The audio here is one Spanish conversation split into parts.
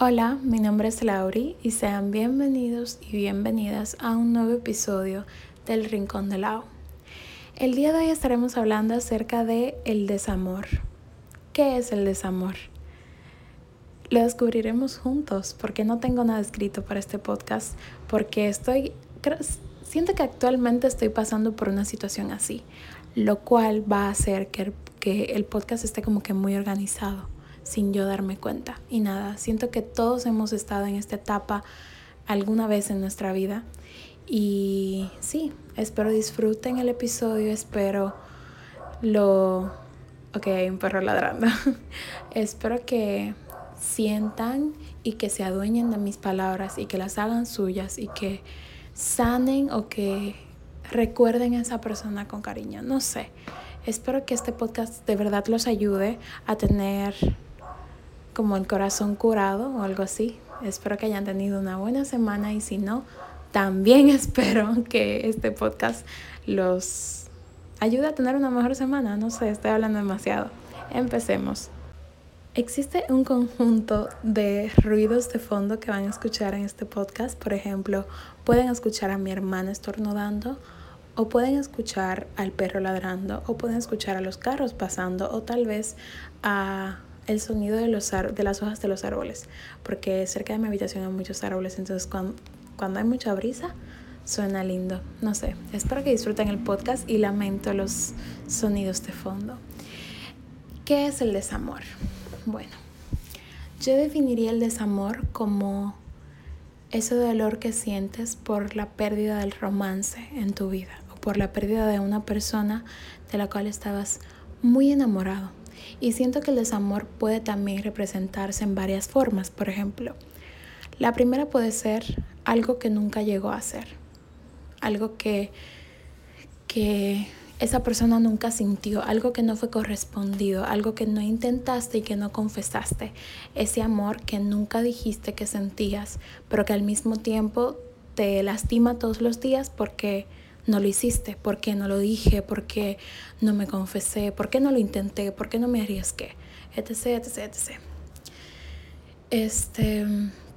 Hola, mi nombre es Lauri y sean bienvenidos y bienvenidas a un nuevo episodio del Rincón de Lao. El día de hoy estaremos hablando acerca de el desamor. ¿Qué es el desamor? Lo descubriremos juntos porque no tengo nada escrito para este podcast porque estoy siento que actualmente estoy pasando por una situación así, lo cual va a hacer que que el podcast esté como que muy organizado sin yo darme cuenta. Y nada, siento que todos hemos estado en esta etapa alguna vez en nuestra vida. Y sí, espero disfruten el episodio, espero lo... Ok, hay un perro ladrando. espero que sientan y que se adueñen de mis palabras y que las hagan suyas y que sanen o que recuerden a esa persona con cariño. No sé. Espero que este podcast de verdad los ayude a tener como el corazón curado o algo así. Espero que hayan tenido una buena semana y si no, también espero que este podcast los ayude a tener una mejor semana. No sé, estoy hablando demasiado. Empecemos. Existe un conjunto de ruidos de fondo que van a escuchar en este podcast. Por ejemplo, pueden escuchar a mi hermana estornudando, o pueden escuchar al perro ladrando, o pueden escuchar a los carros pasando, o tal vez a el sonido de, los de las hojas de los árboles, porque cerca de mi habitación hay muchos árboles, entonces cuando, cuando hay mucha brisa suena lindo. No sé, espero que disfruten el podcast y lamento los sonidos de fondo. ¿Qué es el desamor? Bueno, yo definiría el desamor como ese dolor que sientes por la pérdida del romance en tu vida o por la pérdida de una persona de la cual estabas muy enamorado y siento que el desamor puede también representarse en varias formas. Por ejemplo, la primera puede ser algo que nunca llegó a ser, algo que, que esa persona nunca sintió, algo que no fue correspondido, algo que no intentaste y que no confesaste, ese amor que nunca dijiste que sentías, pero que al mismo tiempo te lastima todos los días porque no lo hiciste? ¿Por qué no lo dije? ¿Por qué no me confesé? ¿Por qué no lo intenté? ¿Por qué no me arriesgué? Etc, etc, etc. Este,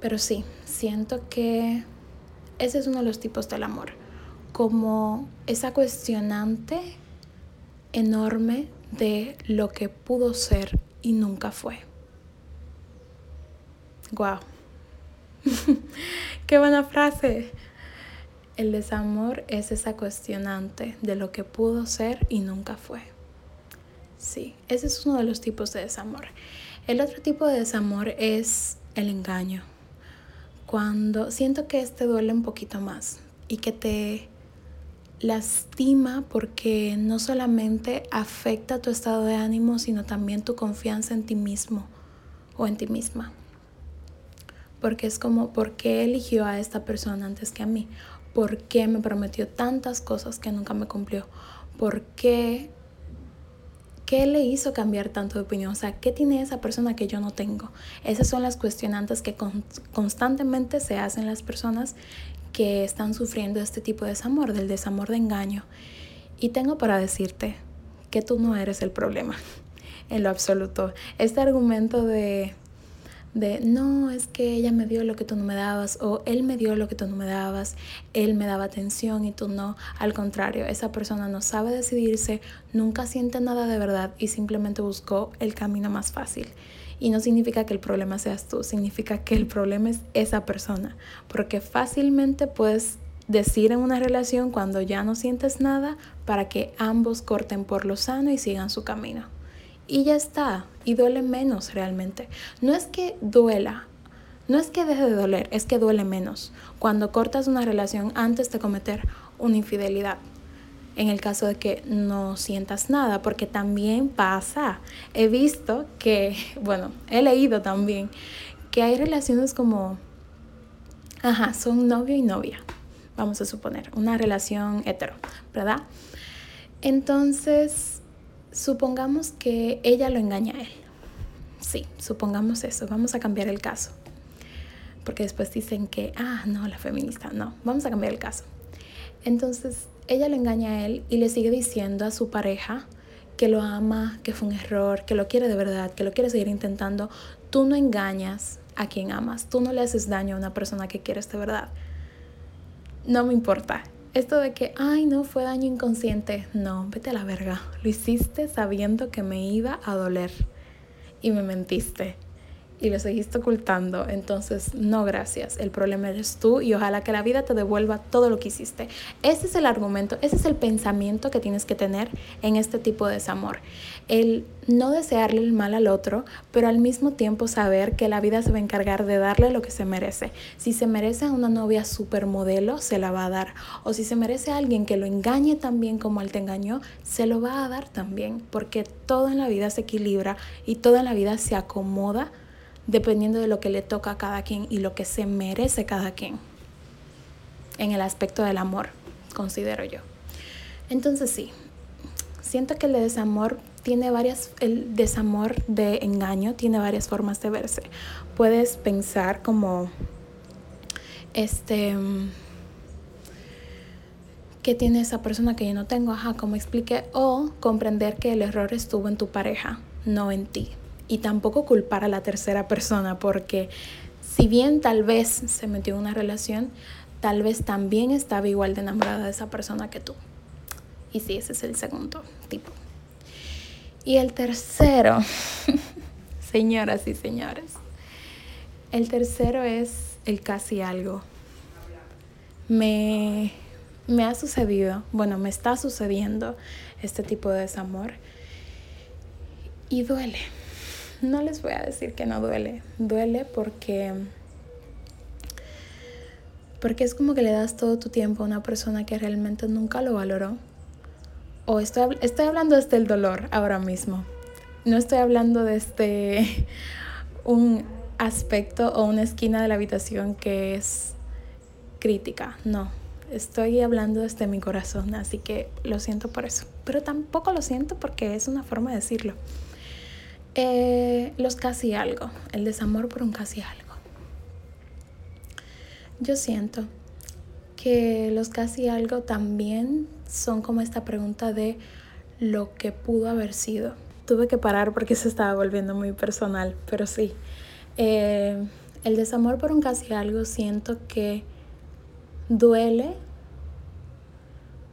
pero sí, siento que ese es uno de los tipos del amor. Como esa cuestionante enorme de lo que pudo ser y nunca fue. Wow. Qué buena frase. El desamor es esa cuestionante de lo que pudo ser y nunca fue. Sí, ese es uno de los tipos de desamor. El otro tipo de desamor es el engaño. Cuando siento que este duele un poquito más y que te lastima porque no solamente afecta tu estado de ánimo, sino también tu confianza en ti mismo o en ti misma. Porque es como, ¿por qué eligió a esta persona antes que a mí? ¿Por qué me prometió tantas cosas que nunca me cumplió? ¿Por qué? ¿Qué le hizo cambiar tanto de opinión? O sea, ¿qué tiene esa persona que yo no tengo? Esas son las cuestionantes que constantemente se hacen las personas que están sufriendo este tipo de desamor, del desamor de engaño. Y tengo para decirte que tú no eres el problema, en lo absoluto. Este argumento de de no, es que ella me dio lo que tú no me dabas o él me dio lo que tú no me dabas, él me daba atención y tú no. Al contrario, esa persona no sabe decidirse, nunca siente nada de verdad y simplemente buscó el camino más fácil. Y no significa que el problema seas tú, significa que el problema es esa persona, porque fácilmente puedes decir en una relación cuando ya no sientes nada para que ambos corten por lo sano y sigan su camino y ya está, y duele menos realmente. No es que duela, no es que deje de doler, es que duele menos cuando cortas una relación antes de cometer una infidelidad. En el caso de que no sientas nada, porque también pasa. He visto que, bueno, he leído también que hay relaciones como, ajá, son novio y novia, vamos a suponer, una relación hetero, ¿verdad? Entonces, Supongamos que ella lo engaña a él. Sí, supongamos eso. Vamos a cambiar el caso. Porque después dicen que, ah, no, la feminista. No, vamos a cambiar el caso. Entonces, ella lo engaña a él y le sigue diciendo a su pareja que lo ama, que fue un error, que lo quiere de verdad, que lo quiere seguir intentando. Tú no engañas a quien amas. Tú no le haces daño a una persona que quieres de verdad. No me importa. Esto de que, ay, no, fue daño inconsciente. No, vete a la verga. Lo hiciste sabiendo que me iba a doler. Y me mentiste y lo seguiste ocultando, entonces no gracias. El problema eres tú y ojalá que la vida te devuelva todo lo que hiciste. Ese es el argumento, ese es el pensamiento que tienes que tener en este tipo de desamor. El no desearle el mal al otro, pero al mismo tiempo saber que la vida se va a encargar de darle lo que se merece. Si se merece a una novia supermodelo, se la va a dar. O si se merece a alguien que lo engañe también como él te engañó, se lo va a dar también. Porque todo en la vida se equilibra y todo en la vida se acomoda dependiendo de lo que le toca a cada quien y lo que se merece cada quien en el aspecto del amor, considero yo. Entonces sí, siento que el desamor tiene varias, el desamor de engaño tiene varias formas de verse. Puedes pensar como, este, ¿qué tiene esa persona que yo no tengo? Ajá, como expliqué, o comprender que el error estuvo en tu pareja, no en ti y tampoco culpar a la tercera persona porque si bien tal vez se metió en una relación, tal vez también estaba igual de enamorada de esa persona que tú. Y sí, ese es el segundo tipo. Y el tercero, señoras y señores, el tercero es el casi algo. Me, me ha sucedido, bueno, me está sucediendo este tipo de desamor y duele no les voy a decir que no duele. Duele porque porque es como que le das todo tu tiempo a una persona que realmente nunca lo valoró. O estoy, estoy hablando desde el dolor ahora mismo. No estoy hablando desde un aspecto o una esquina de la habitación que es crítica. No, estoy hablando desde mi corazón, así que lo siento por eso. Pero tampoco lo siento porque es una forma de decirlo. Eh, los casi algo, el desamor por un casi algo. Yo siento que los casi algo también son como esta pregunta de lo que pudo haber sido. Tuve que parar porque se estaba volviendo muy personal, pero sí. Eh, el desamor por un casi algo siento que duele,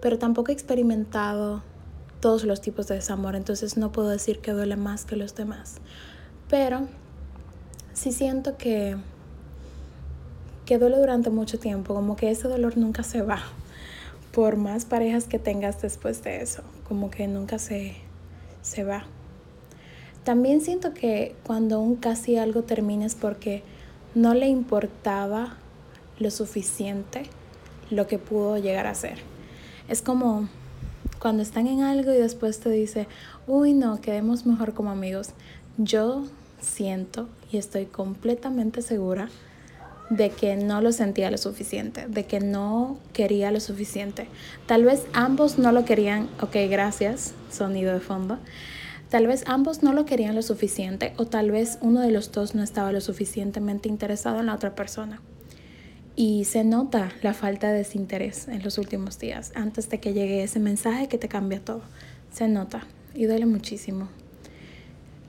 pero tampoco he experimentado todos los tipos de desamor, entonces no puedo decir que duele más que los demás. Pero sí siento que, que duele durante mucho tiempo, como que ese dolor nunca se va, por más parejas que tengas después de eso, como que nunca se, se va. También siento que cuando un casi algo termina es porque no le importaba lo suficiente lo que pudo llegar a ser. Es como cuando están en algo y después te dice, uy, no, quedemos mejor como amigos. Yo siento y estoy completamente segura de que no lo sentía lo suficiente, de que no quería lo suficiente. Tal vez ambos no lo querían, ok, gracias, sonido de fondo. Tal vez ambos no lo querían lo suficiente o tal vez uno de los dos no estaba lo suficientemente interesado en la otra persona. Y se nota la falta de desinterés en los últimos días, antes de que llegue ese mensaje que te cambia todo. Se nota y duele muchísimo.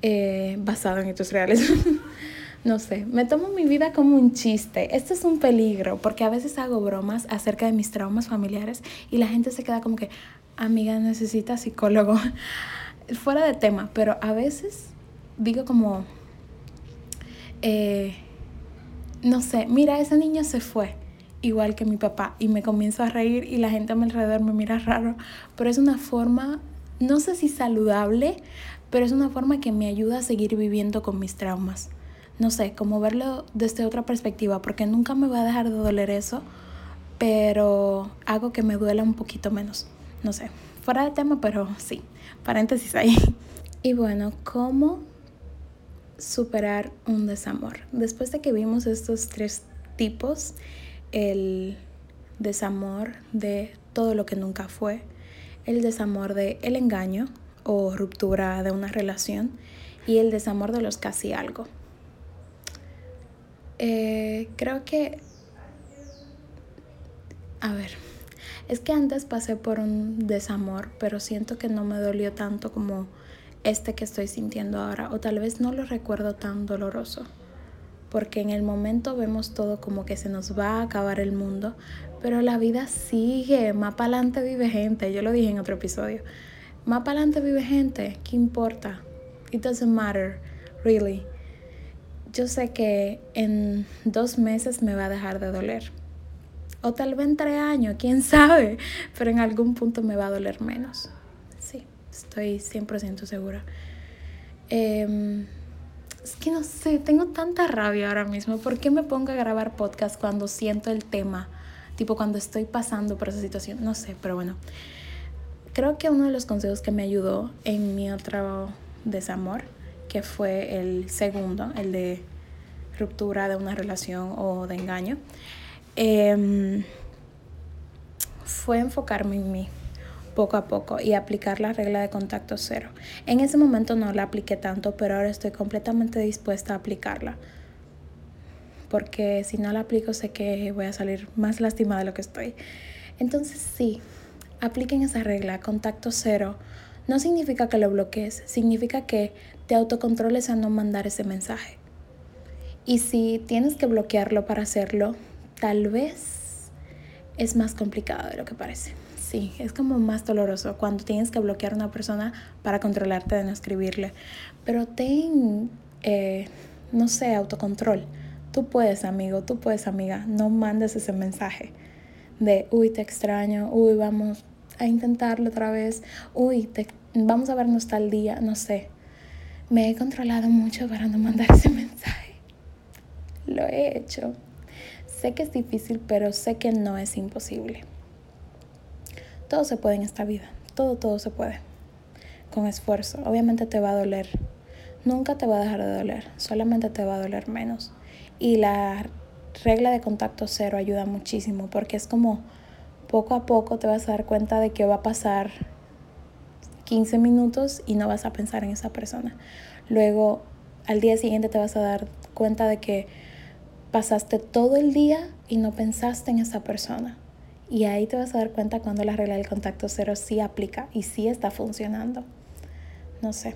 Eh, basado en hechos reales. no sé, me tomo mi vida como un chiste. Esto es un peligro porque a veces hago bromas acerca de mis traumas familiares y la gente se queda como que, amiga, necesita psicólogo. Fuera de tema, pero a veces digo como... Eh, no sé, mira, ese niño se fue igual que mi papá y me comienzo a reír y la gente a mi alrededor me mira raro, pero es una forma, no sé si saludable, pero es una forma que me ayuda a seguir viviendo con mis traumas. No sé, como verlo desde otra perspectiva, porque nunca me va a dejar de doler eso, pero hago que me duela un poquito menos. No sé, fuera de tema, pero sí, paréntesis ahí. Y bueno, ¿cómo superar un desamor. Después de que vimos estos tres tipos, el desamor de todo lo que nunca fue, el desamor de el engaño o ruptura de una relación y el desamor de los casi algo. Eh, creo que, a ver, es que antes pasé por un desamor, pero siento que no me dolió tanto como este que estoy sintiendo ahora o tal vez no lo recuerdo tan doloroso. porque en el momento vemos todo como que se nos va a acabar el mundo, pero la vida sigue, más para adelante vive gente, yo lo dije en otro episodio, más para adelante vive gente, ¿qué importa? It doesn't matter, really. Yo sé que en dos meses me va a dejar de doler. O tal vez en tres años, quién sabe, pero en algún punto me va a doler menos. Estoy 100% segura. Eh, es que no sé, tengo tanta rabia ahora mismo. ¿Por qué me pongo a grabar podcast cuando siento el tema? Tipo cuando estoy pasando por esa situación. No sé, pero bueno. Creo que uno de los consejos que me ayudó en mi otro desamor, que fue el segundo, el de ruptura de una relación o de engaño, em, fue enfocarme en mí poco a poco y aplicar la regla de contacto cero. En ese momento no la apliqué tanto, pero ahora estoy completamente dispuesta a aplicarla. Porque si no la aplico sé que voy a salir más lastimada de lo que estoy. Entonces sí, apliquen esa regla, contacto cero. No significa que lo bloquees, significa que te autocontroles a no mandar ese mensaje. Y si tienes que bloquearlo para hacerlo, tal vez es más complicado de lo que parece. Sí, es como más doloroso cuando tienes que bloquear a una persona para controlarte de no escribirle. Pero ten, eh, no sé, autocontrol. Tú puedes, amigo, tú puedes, amiga. No mandes ese mensaje de, uy, te extraño, uy, vamos a intentarlo otra vez, uy, te, vamos a vernos tal día, no sé. Me he controlado mucho para no mandar ese mensaje. Lo he hecho. Sé que es difícil, pero sé que no es imposible. Todo se puede en esta vida, todo, todo se puede. Con esfuerzo. Obviamente te va a doler. Nunca te va a dejar de doler, solamente te va a doler menos. Y la regla de contacto cero ayuda muchísimo porque es como poco a poco te vas a dar cuenta de que va a pasar 15 minutos y no vas a pensar en esa persona. Luego, al día siguiente te vas a dar cuenta de que pasaste todo el día y no pensaste en esa persona. Y ahí te vas a dar cuenta cuando la regla del contacto cero sí aplica y sí está funcionando. No sé.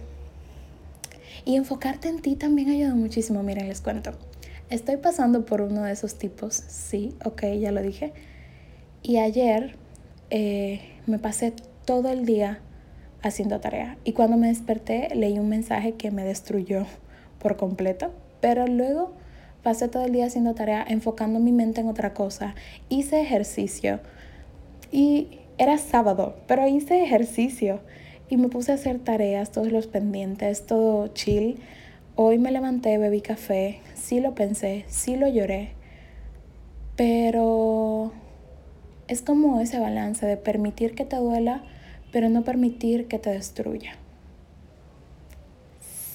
Y enfocarte en ti también ayuda muchísimo. Miren, les cuento. Estoy pasando por uno de esos tipos. Sí, ok, ya lo dije. Y ayer eh, me pasé todo el día haciendo tarea. Y cuando me desperté leí un mensaje que me destruyó por completo. Pero luego Pasé todo el día haciendo tarea, enfocando mi mente en otra cosa. Hice ejercicio y era sábado, pero hice ejercicio y me puse a hacer tareas, todos los pendientes, todo chill. Hoy me levanté, bebí café, sí lo pensé, sí lo lloré, pero es como ese balance de permitir que te duela, pero no permitir que te destruya.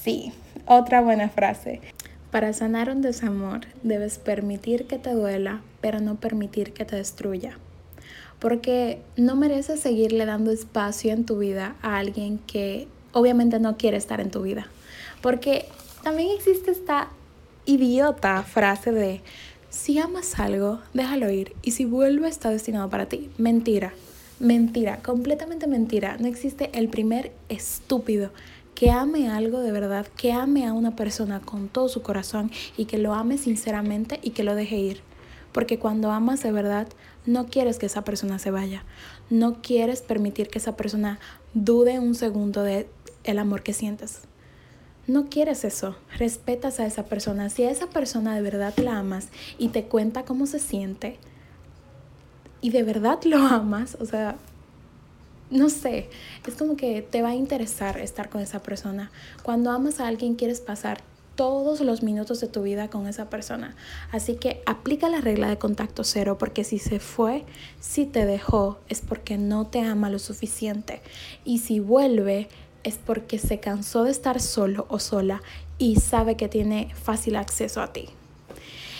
Sí, otra buena frase. Para sanar un desamor debes permitir que te duela, pero no permitir que te destruya. Porque no mereces seguirle dando espacio en tu vida a alguien que obviamente no quiere estar en tu vida. Porque también existe esta idiota frase de, si amas algo, déjalo ir. Y si vuelve, está destinado para ti. Mentira. Mentira. Completamente mentira. No existe el primer estúpido que ame algo de verdad, que ame a una persona con todo su corazón y que lo ame sinceramente y que lo deje ir. Porque cuando amas de verdad, no quieres que esa persona se vaya. No quieres permitir que esa persona dude un segundo de el amor que sientes. No quieres eso. Respetas a esa persona. Si a esa persona de verdad la amas y te cuenta cómo se siente y de verdad lo amas, o sea, no sé, es como que te va a interesar estar con esa persona. Cuando amas a alguien quieres pasar todos los minutos de tu vida con esa persona. Así que aplica la regla de contacto cero porque si se fue, si te dejó, es porque no te ama lo suficiente. Y si vuelve, es porque se cansó de estar solo o sola y sabe que tiene fácil acceso a ti.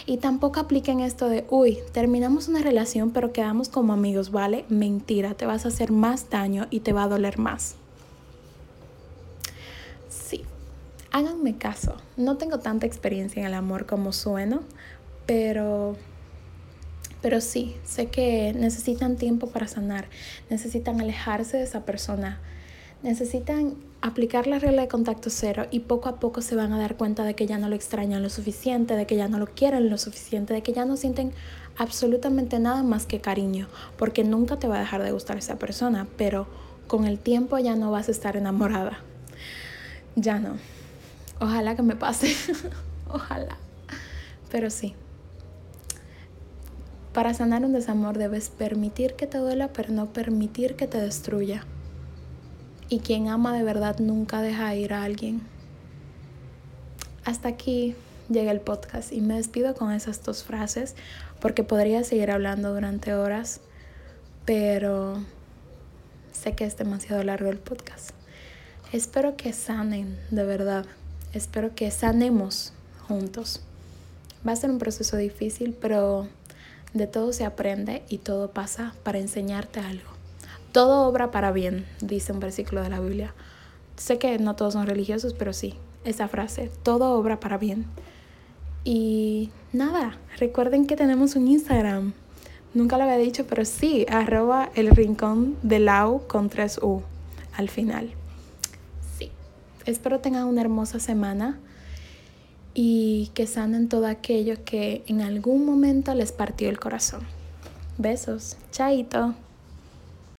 Y tampoco apliquen esto de, uy, terminamos una relación pero quedamos como amigos, ¿vale? Mentira, te vas a hacer más daño y te va a doler más. Sí, háganme caso. No tengo tanta experiencia en el amor como sueno, pero pero sí, sé que necesitan tiempo para sanar, necesitan alejarse de esa persona, necesitan aplicar la regla de contacto cero y poco a poco se van a dar cuenta de que ya no lo extrañan lo suficiente, de que ya no lo quieren lo suficiente, de que ya no sienten absolutamente nada más que cariño, porque nunca te va a dejar de gustar esa persona, pero con el tiempo ya no vas a estar enamorada. Ya no. Ojalá que me pase. Ojalá. Pero sí. Para sanar un desamor debes permitir que te duela, pero no permitir que te destruya. Y quien ama de verdad nunca deja ir a alguien. Hasta aquí llega el podcast y me despido con esas dos frases porque podría seguir hablando durante horas, pero sé que es demasiado largo el podcast. Espero que sanen, de verdad. Espero que sanemos juntos. Va a ser un proceso difícil, pero de todo se aprende y todo pasa para enseñarte algo. Todo obra para bien, dice un versículo de la Biblia. Sé que no todos son religiosos, pero sí, esa frase, todo obra para bien. Y nada, recuerden que tenemos un Instagram. Nunca lo había dicho, pero sí, arroba el rincón de Lau con 3U al final. Sí, espero tengan una hermosa semana y que sanen todo aquello que en algún momento les partió el corazón. Besos, chaito.